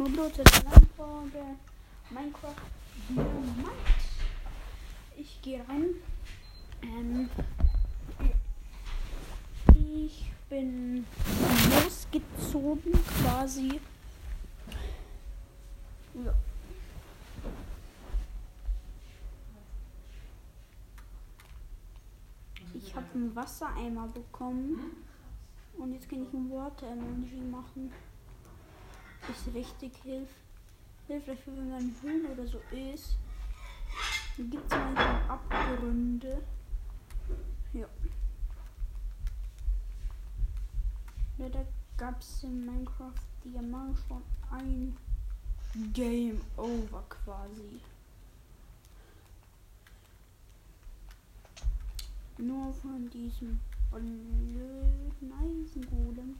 Zur Folge Minecraft Dynamite. Ich gehe rein. Ähm, ich bin losgezogen quasi. Ja. Ich habe einen Wassereimer bekommen. Und jetzt kann ich ein Water Energy machen. Ist richtig hilf hilfreich, wenn man in Höhlen oder so ist. Dann gibt es manchmal Abgründe. Ja. ja da gab es in Minecraft Diamant schon ein Game Over quasi. Nur von diesem blöden Eisengolem.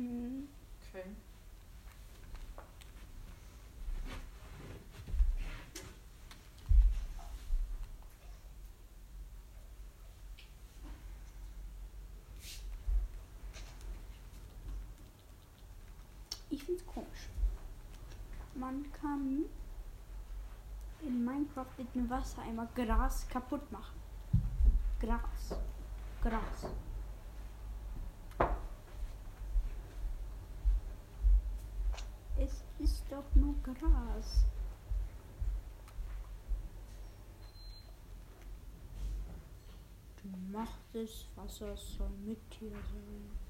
Okay. Ich find's komisch. Man kann in Minecraft mit dem Wassereimer Gras kaputt machen. Gras. Gras. Es ist doch nur Gras. Du machst es, Wasser soll mit dir sein.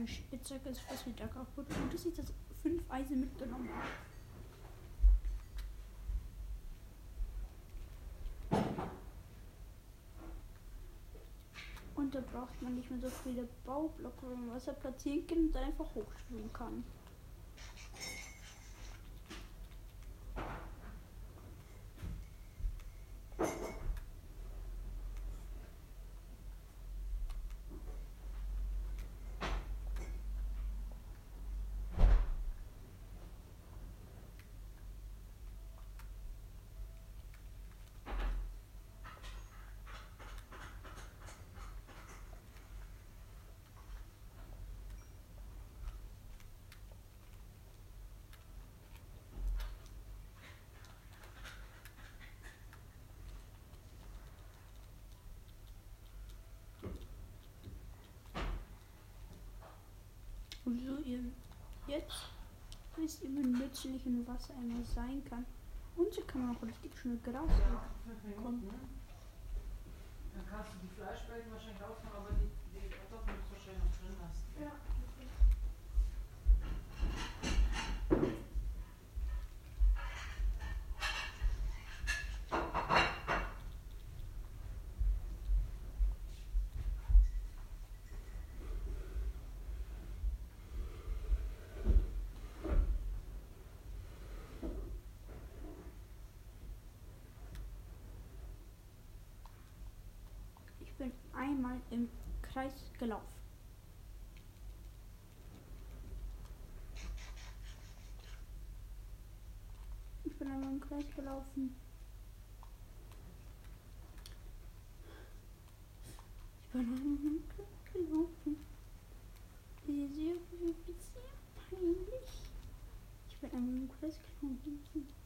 Meine Spitzhacke ist fast wieder kaputt. Gut, dass ich das fünf Eisen mitgenommen habe. Und da braucht man nicht mehr so viele Baublöcke, wo man Wasser platzieren kann und einfach hochschwimmen kann. Und so ihr jetzt wisst ihr, wie nützlich ein Wassereimer sein kann. Und so kann man auch richtig schnell Gras bekommen. Dann kannst du die Fleischbällen wahrscheinlich aufmachen, aber die, die Kartoffeln musst du wahrscheinlich noch drin lassen. Ja. Ich bin einmal im Kreis gelaufen. Ich bin einmal im Kreis gelaufen. Ich bin einmal im Kreis gelaufen. Sehr, sehr, sehr peinlich. Ich bin einmal im Kreis gelaufen.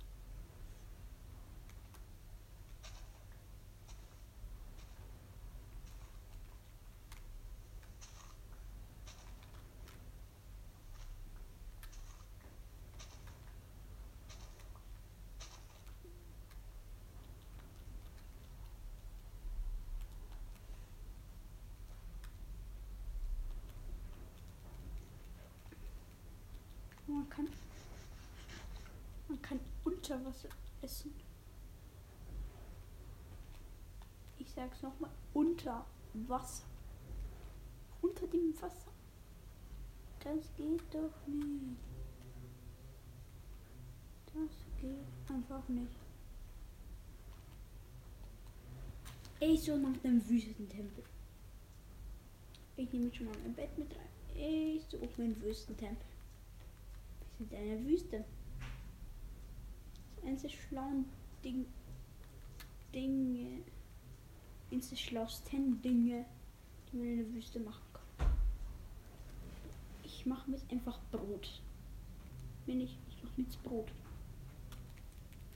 Man kann. Man kann unter Wasser essen. Ich sag's nochmal. Unter Wasser. Unter dem Wasser. Das geht doch nicht. Das geht einfach nicht. Ich so nach dem Wüstentempel. Ich nehme schon mal mein Bett mit rein. Ich suche meinen Wüstentempel. Sind in einer Wüste. Das einzige schlauen Ding, Dinge, eines der schlausten Dinge, die man in der Wüste machen kann. Ich mache jetzt einfach Brot. Wenn ich, ich mache jetzt Brot.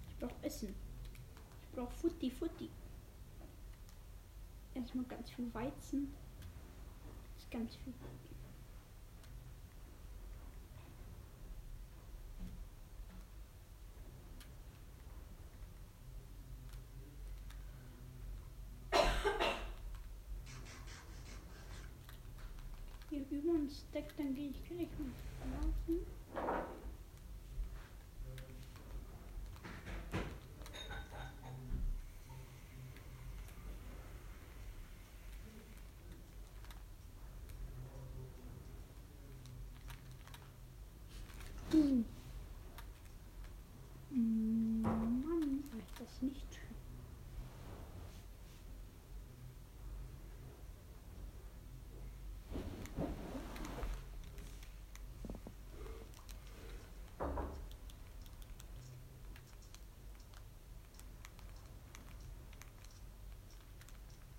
Ich brauche Essen. Ich brauche Futti, Futti. Erstmal ganz viel Weizen. Ganz viel. Hier deckt, dann gehe ich gleich mal laufen. Hm. Mm, Mann, war ich das nicht schön.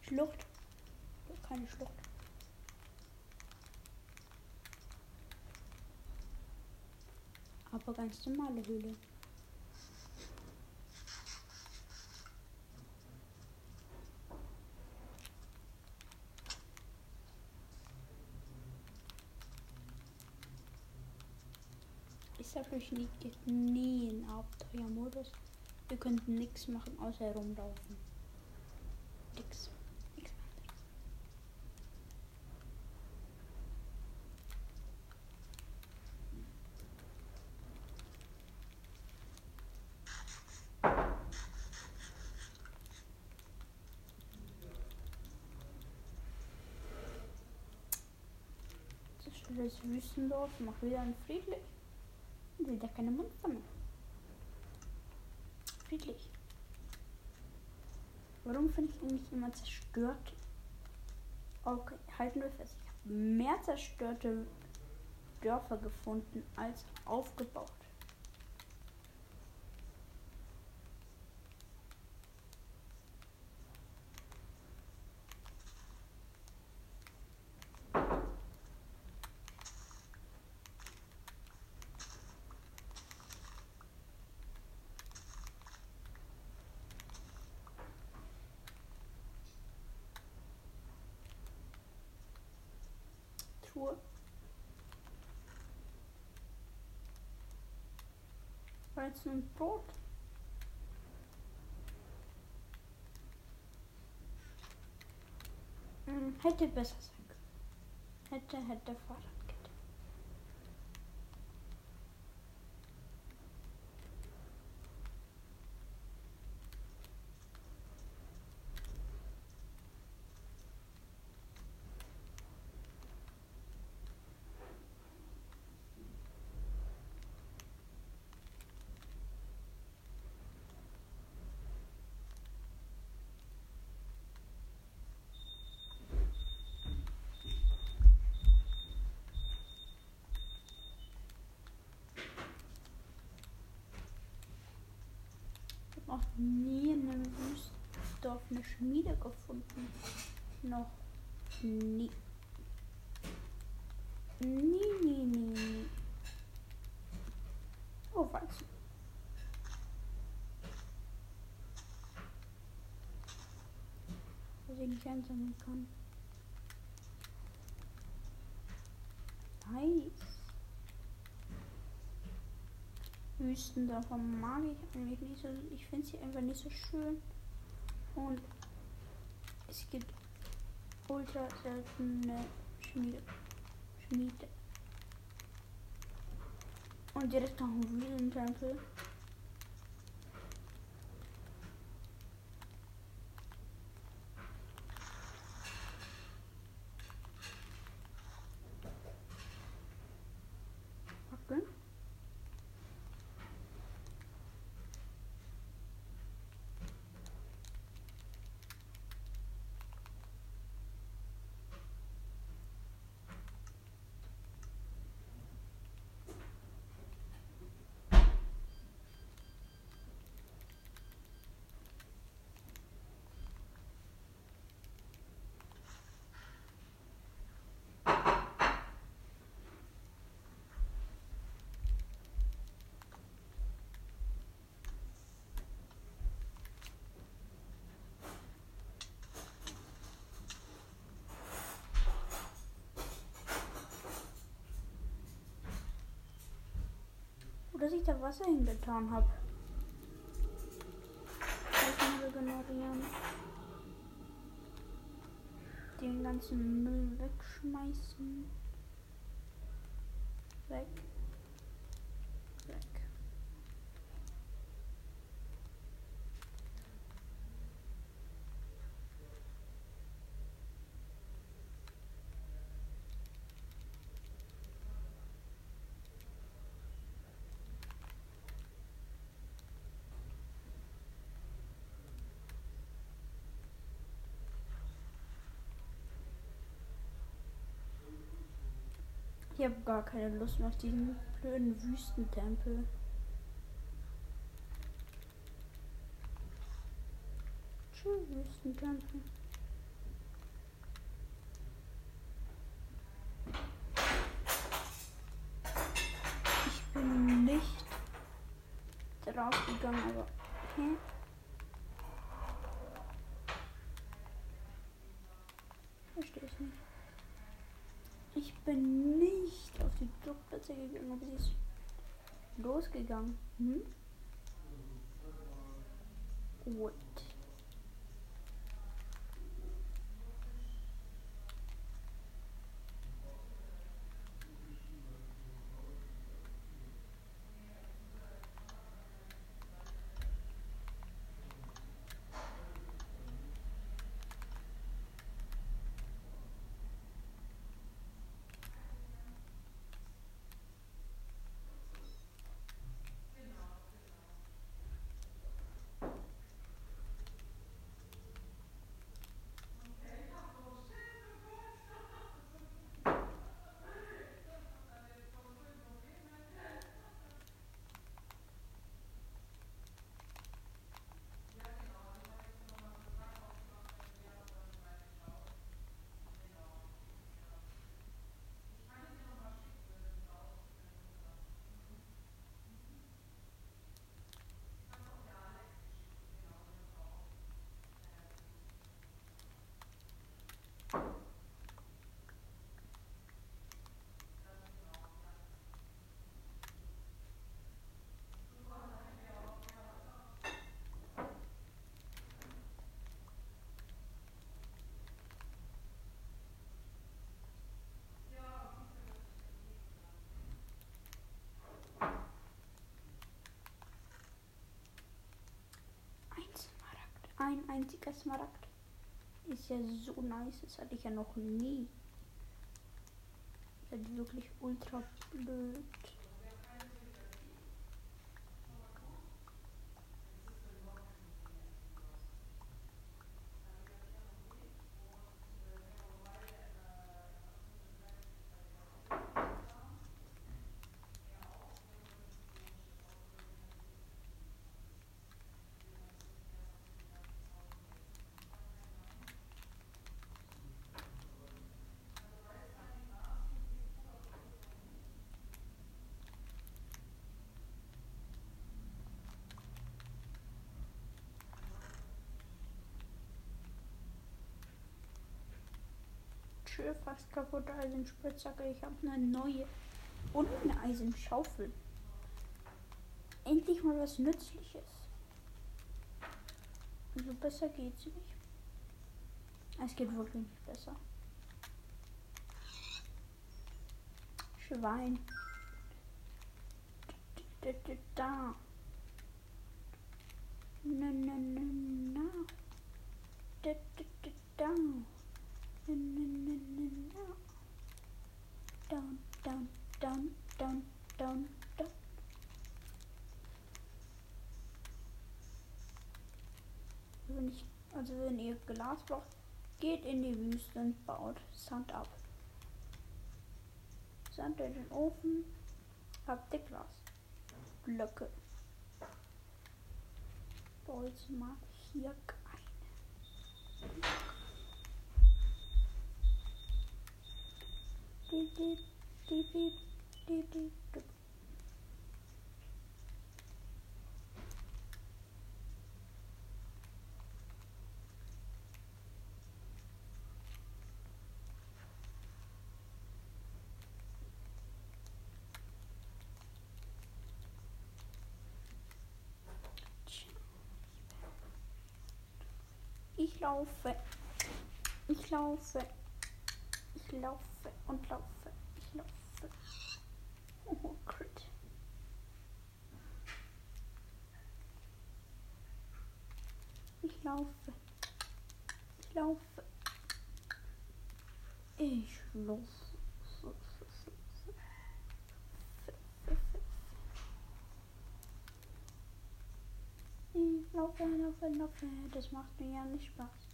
Schlucht. Keine Schlucht. Aber ganz normale Höhle. Ich sag euch nie, in Abenteuermodus. Wir könnten nichts machen außer herumlaufen. Nix Das Wüstendorf, mach wieder ein friedlich. Und wieder keine Monster mehr. Friedlich. Warum finde ich eigentlich immer zerstört? Okay, halten wir fest. Ich habe mehr zerstörte Dörfer gefunden als aufgebaut. Truhe. Weizen und Brot. Hm, hätte besser sein können. Hätte, hätte Fahrradkette. Auch nie in einem Wüstendorf eine Schmiede gefunden. Noch nie. Nie, nie, nie, nie. Oh, Weizen. Was ich nicht einsammeln kann. Nice. Wüstendorfer mag ich eigentlich nicht so. Ich finde sie einfach nicht so schön. Und es gibt ultra seltene Schmiede. Schmiede. Und direkt noch ein Riesentempel. Okay. Oder dass ich da Wasser hingetan habe. regenerieren. Den ganzen Müll wegschmeißen. Weg. Weg. Ich habe gar keine Lust mehr auf diesen blöden Wüstentempel. Tschüss, Wüstentempel. Ich bin nicht draufgegangen, aber. Hä? Verstehe ich nicht. Ich bin nicht auf die Jobplätze gegangen, aber sie ist losgegangen. Hm? Gut. Ein Smaragd. Ein einziger Smaragd. Ist ja so nice. Das hatte ich ja noch nie. Das ist wirklich ultra blöd. Tür fast kaputte Eisenspitzhacke. Ich habe eine neue und eine Eisenschaufel. Endlich mal was Nützliches. Also besser geht's nicht. Es geht wirklich nicht besser. Schwein. da. Na, na, na, na. Da, da, da, da. Na, na. Wenn ihr Glas braucht, geht in die Wüste und baut Sand ab. Sand in den Ofen, habt ihr Glas. Blöcke. Jetzt mal hier eine. Diep, diep, diep, diep, diep, diep, laufe. Ich laufe. Ich laufe und laufe. Ich laufe. Oh, crit. Ich laufe. Ich laufe. Ich laufe. Laufe, laufe, laufe. Das macht mir ja nicht Spaß.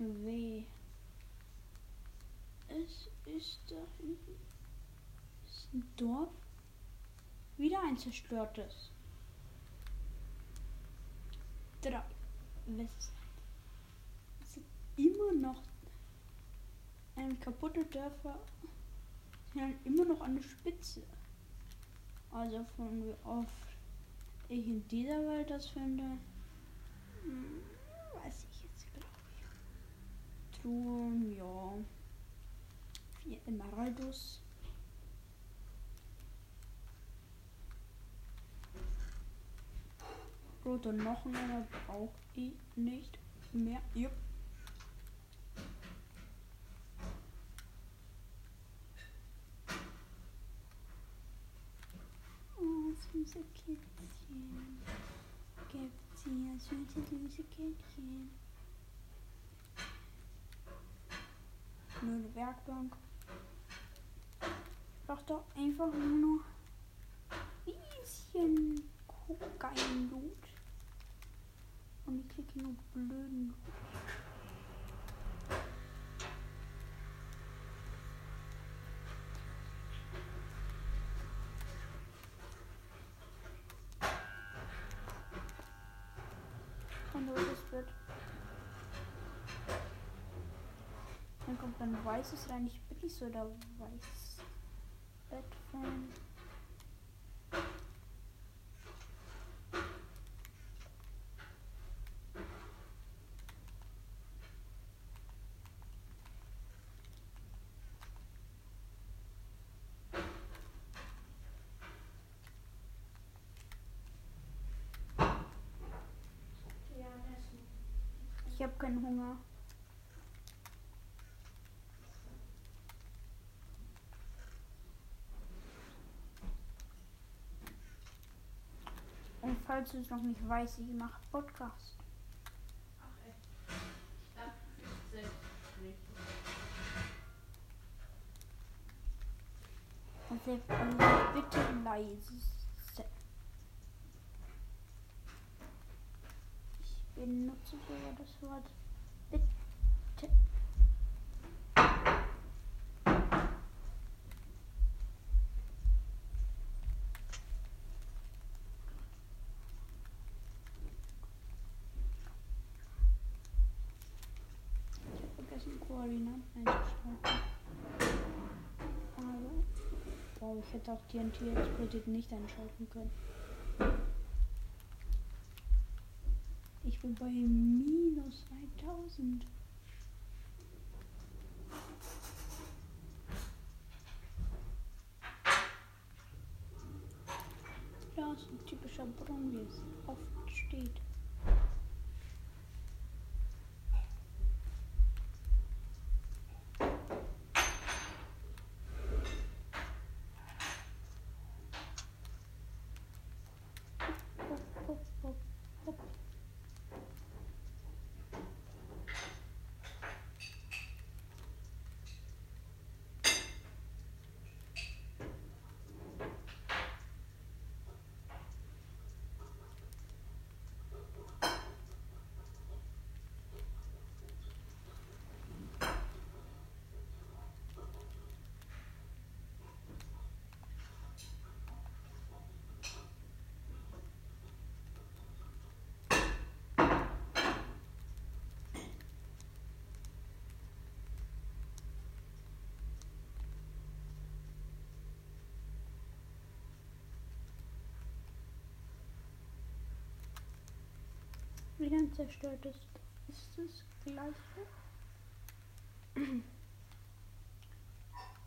Weh. Es ist da hinten. Ist ein Dorf. Wieder ein zerstörtes. Drei. West. Es sind immer noch ähm, kaputte Dörfer. Ja, immer noch an der Spitze. Also von wie oft ich in dieser Welt das finde, hm, weiß ich jetzt glaube Truhen, ja. Vier Emeraldus. Rote Knochen, aber brauche ich nicht mehr. Jupp. Oh, süße Kätzchen. Hier süße, süße Kätzchen. Nur eine Werkbank. Ich brauch doch einfach nur ein bisschen Kokain-Loot. Und ich kriege nur blöden Loot. Und rotes Bett. Dann ein weißes rein. Ich so der weiß das Ich habe keinen Hunger. Und falls du es noch nicht weißt, ich mache Podcast. Also bitte leise. Ich benutze sogar das Wort bitte. Ich habe vergessen, Koordinaten einzuschalten. Aber, wow, ich hätte auch TNT explodiert nicht einschalten können. Ich bin bei minus 1000. Ja, ist ein typischer Brunnen, wie es oft steht. Wieder ein zerstörtes Dorf. Ist das gleiche?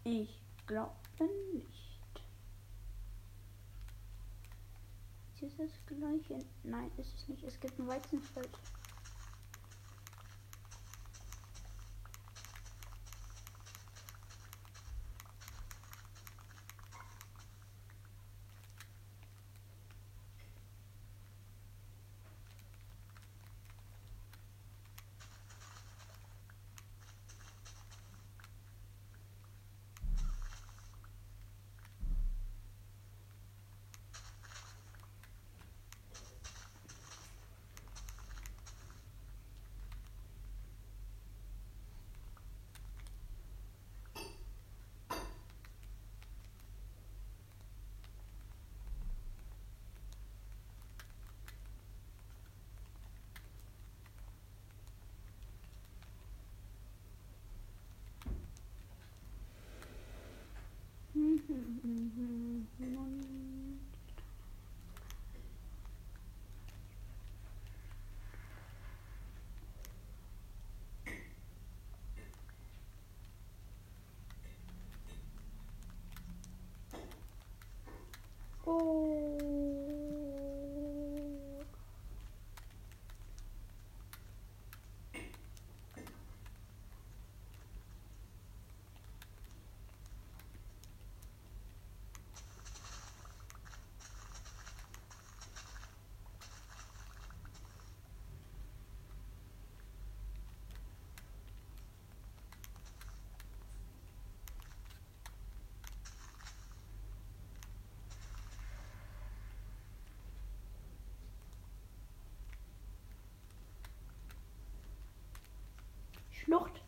Ich glaube nicht. Ist es das gleiche? Nein, ist es nicht. Es gibt ein Weizenfeld. Oh. Schlucht.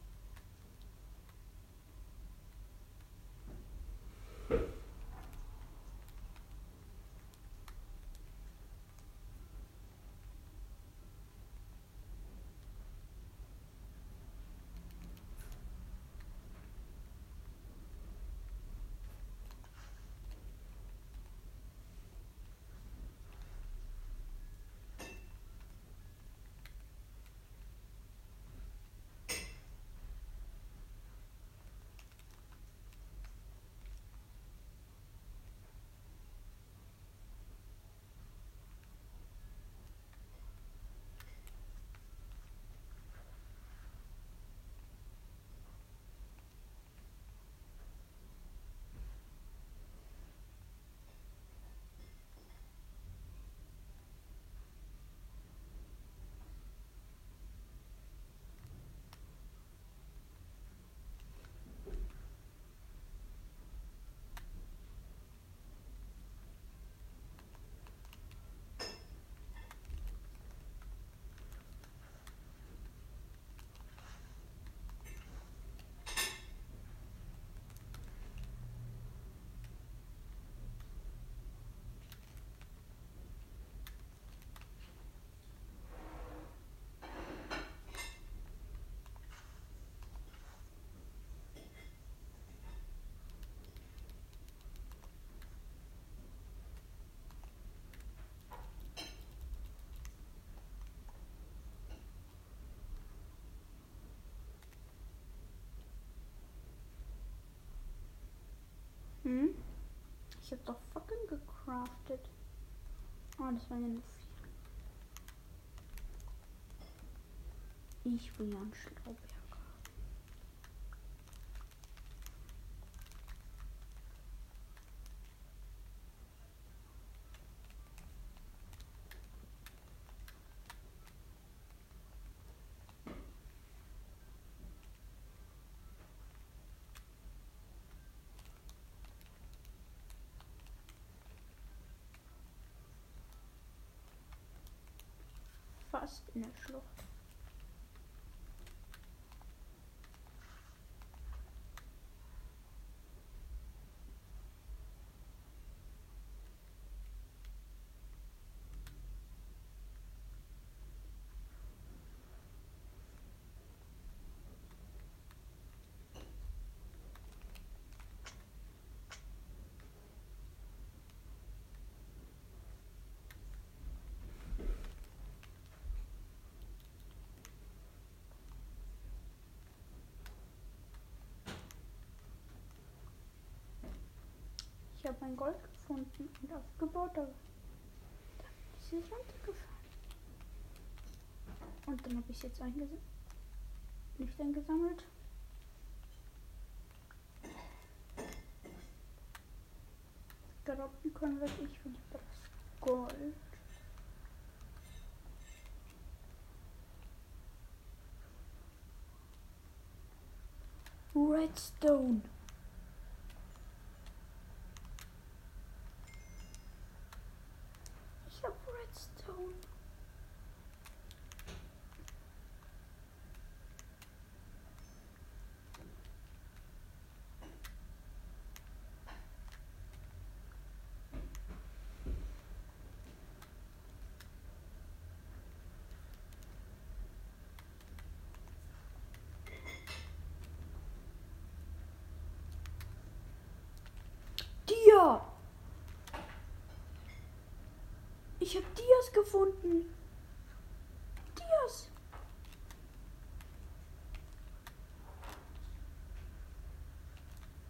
Hm? Ich hab doch fucking gecraftet. Oh, das waren ja nur vier. Ich will ja ein Schlauberger. Fast in der Schlucht. Ich habe mein Gold gefunden und aufgebaut, aber ist es runtergefallen. Und dann habe ich es jetzt eingesammelt. Nicht eingesammelt. Droppen können wir ich für das Gold. Redstone. Ich hab Redstone. Dia! Ich habe Dias gefunden. Dias.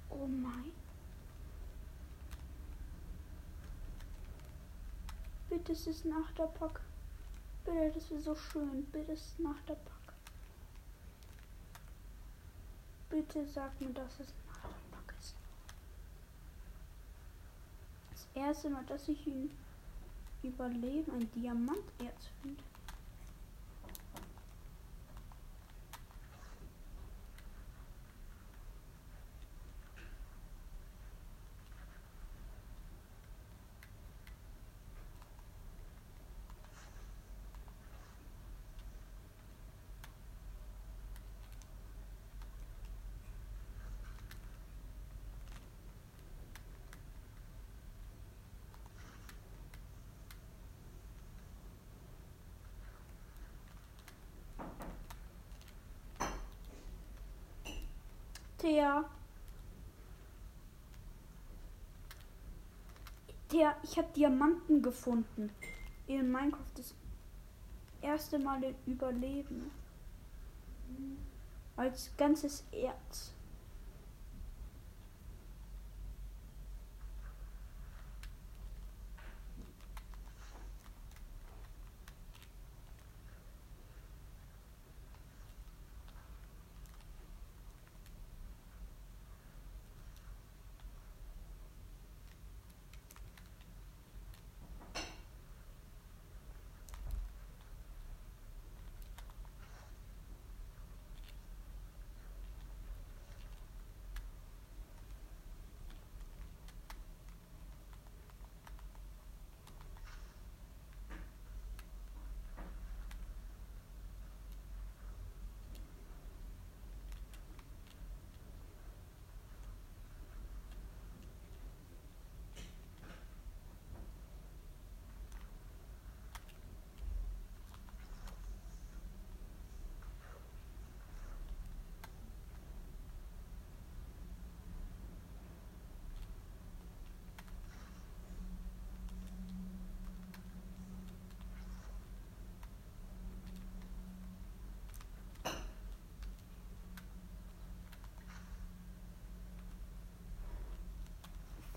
Oh mein. Bitte, es ist nach der Pack. Bitte, das wäre so schön. Bitte, es ist nach der Pack. Bitte sag mir, dass es nach der Pack ist. Das erste Mal, dass ich ihn überleben ein Diamanterz finde. Thea. Thea, ich habe Diamanten gefunden. In Minecraft das erste Mal im Überleben. Als ganzes Erz.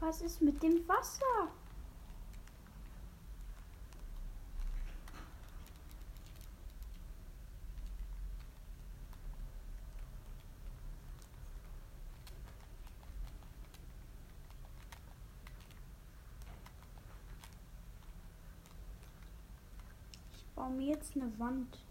Was ist mit dem Wasser? Ich baue mir jetzt eine Wand.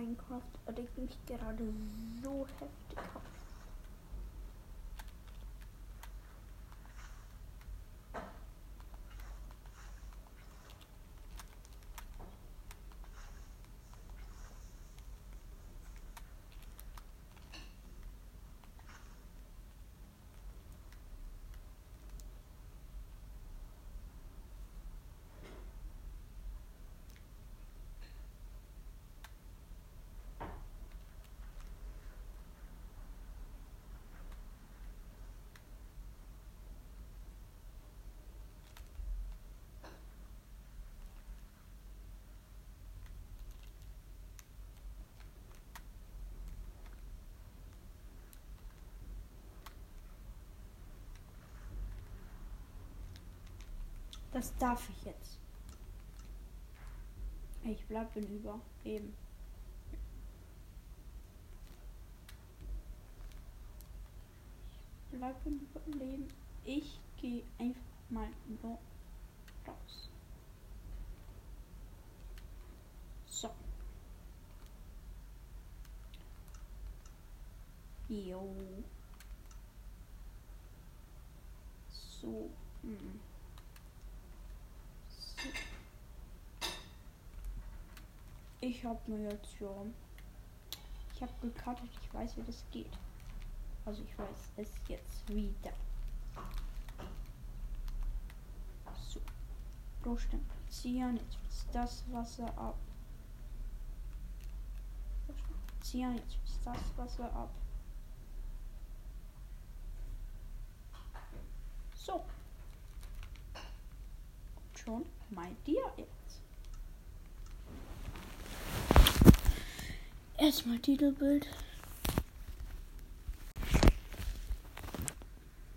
Minecraft regt mich gerade so heftig Das darf ich jetzt. Ich bleib in über. Eben. Ich bleib in Überleben. Ich gehe einfach mal nur raus. So. Jo. So. Mm. So. Ich habe schon. Ich habe gekartet, ich weiß, wie das geht. Also ich weiß es jetzt wieder. So. Rohstempel Jetzt fließt das Wasser ab. Ziehen. Jetzt fließt das Wasser ab. So. Und schon meint ihr jetzt. Erstmal Titelbild.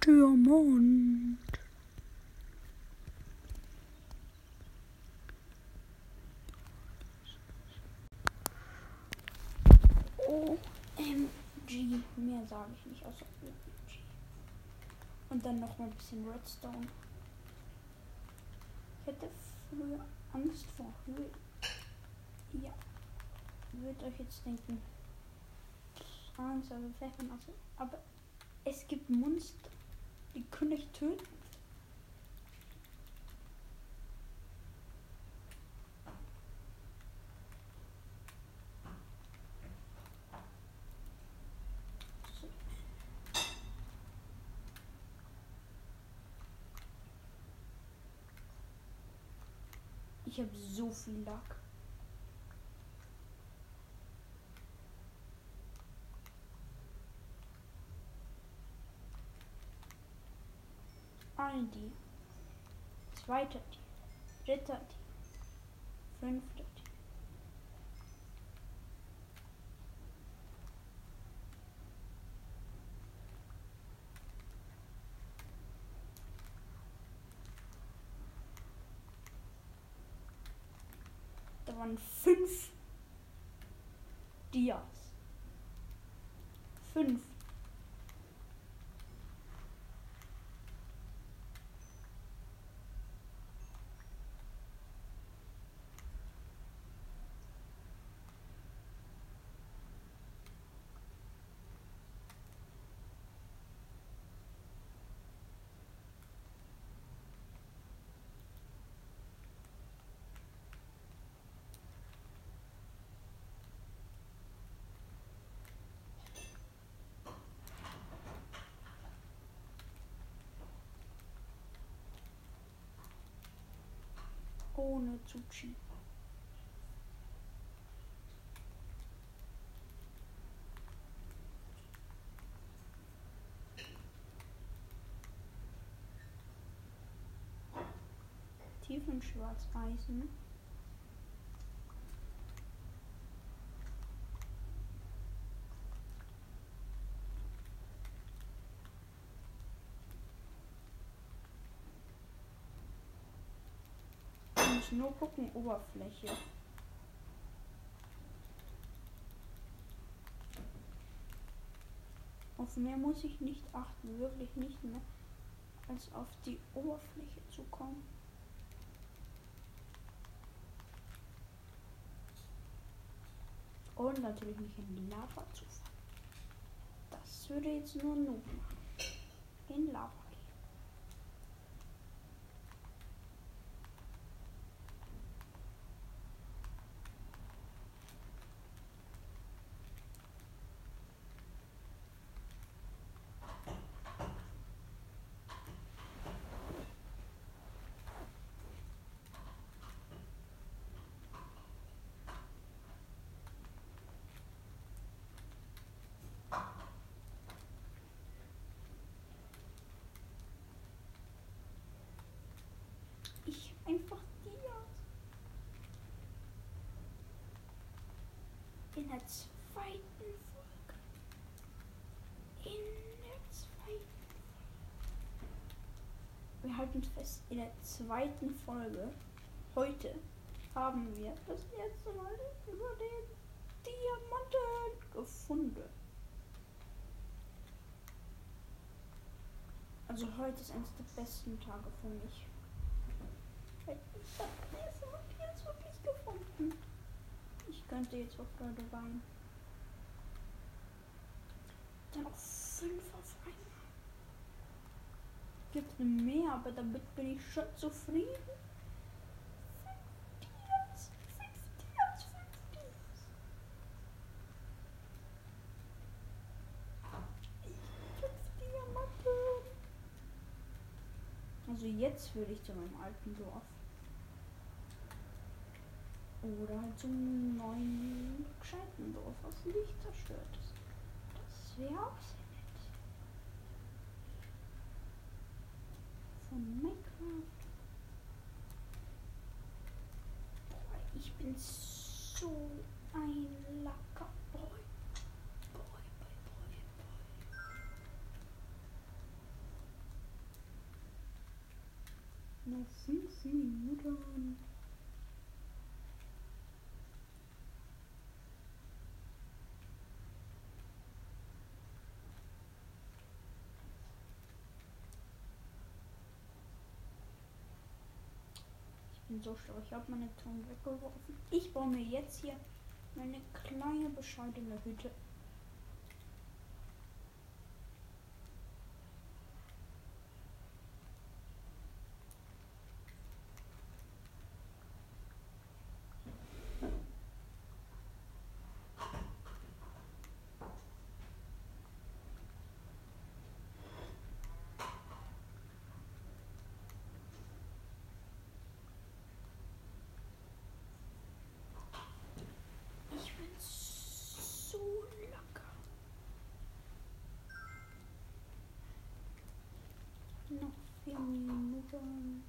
Diamant. OMG. Mehr sage ich nicht außer OMG. Und dann noch mal ein bisschen Redstone. Ich hätte früher Angst vor Höhe. Ja würdet euch jetzt denken, aber es gibt Monster, die können euch töten. Ich habe so viel Lack. Ein Tier. Zweiter Tier. Dritter Tier. Fünfter Tier. Da waren fünf Dias. Fünf. Ohne zu cheaten. Tiefenschwarzeisen. Ich nur gucken, Oberfläche. Auf mehr muss ich nicht achten, wirklich nicht mehr, als auf die Oberfläche zu kommen. Und natürlich nicht in die Lava zu fallen. Das würde jetzt nur Noob machen. In Lava. gehen. Ich einfach Dias. In der zweiten Folge. In der zweiten Folge. Wir halten fest, in der zweiten Folge, heute, haben wir das erste Mal über den Diamanten gefunden. Also heute ist eines der besten Tage für mich. Ich habe jetzt wirklich gefunden. Ich könnte jetzt auf Leute weinen. Dann noch fünf. Gibt mehr, aber damit bin ich schon zufrieden. Dias, Dias, Dias. Also jetzt würde ich zu meinem alten Dorf. Oder halt zum neuen gescheiten Dorf, was nicht zerstört ist. Das wäre auch sehr Von Minecraft. Boah, ich bin so ein Lacker Boy. Boy, boy, boy, boy. Noch fünf Minuten. Bin so schlau. Ich habe meine Ton weggeworfen. Ich baue mir jetzt hier meine kleine bescheidene Hütte. Vier Minuten.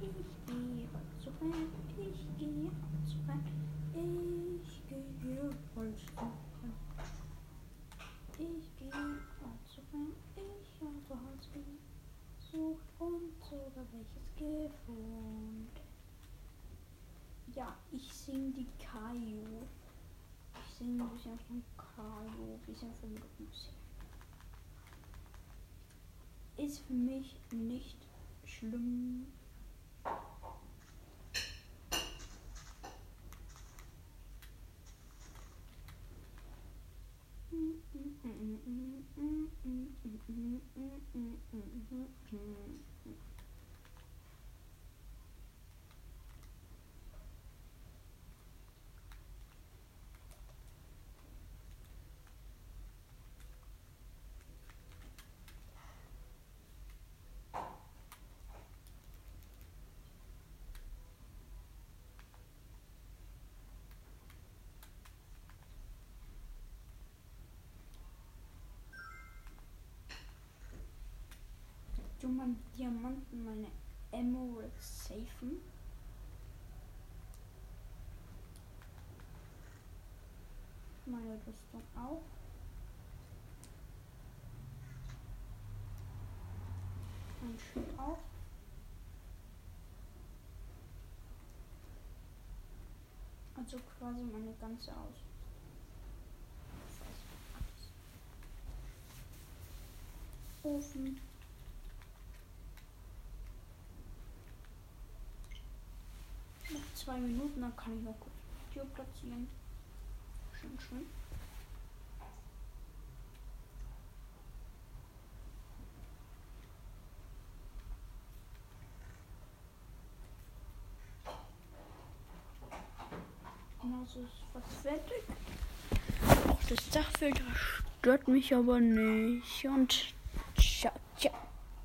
Ich gehe zu rein, ich gehe zu rein, ich gehe voll zu rein. Ich gehe zu rein, ich habe Holz gesucht und sogar welches gefunden. Ja, ich sing die Kaio. Ich sing ein bisschen von Ein bisschen von Musik. Ist für mich nicht schlimm. Du meine Diamanten, meine Emeralds safen. Meine Rüstung auch. Mein Schild auch. Also quasi meine ganze Aus. Ofen. Noch zwei Minuten, dann kann ich noch kurz die Tür platzieren. Schön, schön. Also ist fast fertig. Auch das Dachfilter stört mich aber nicht. Und ciao.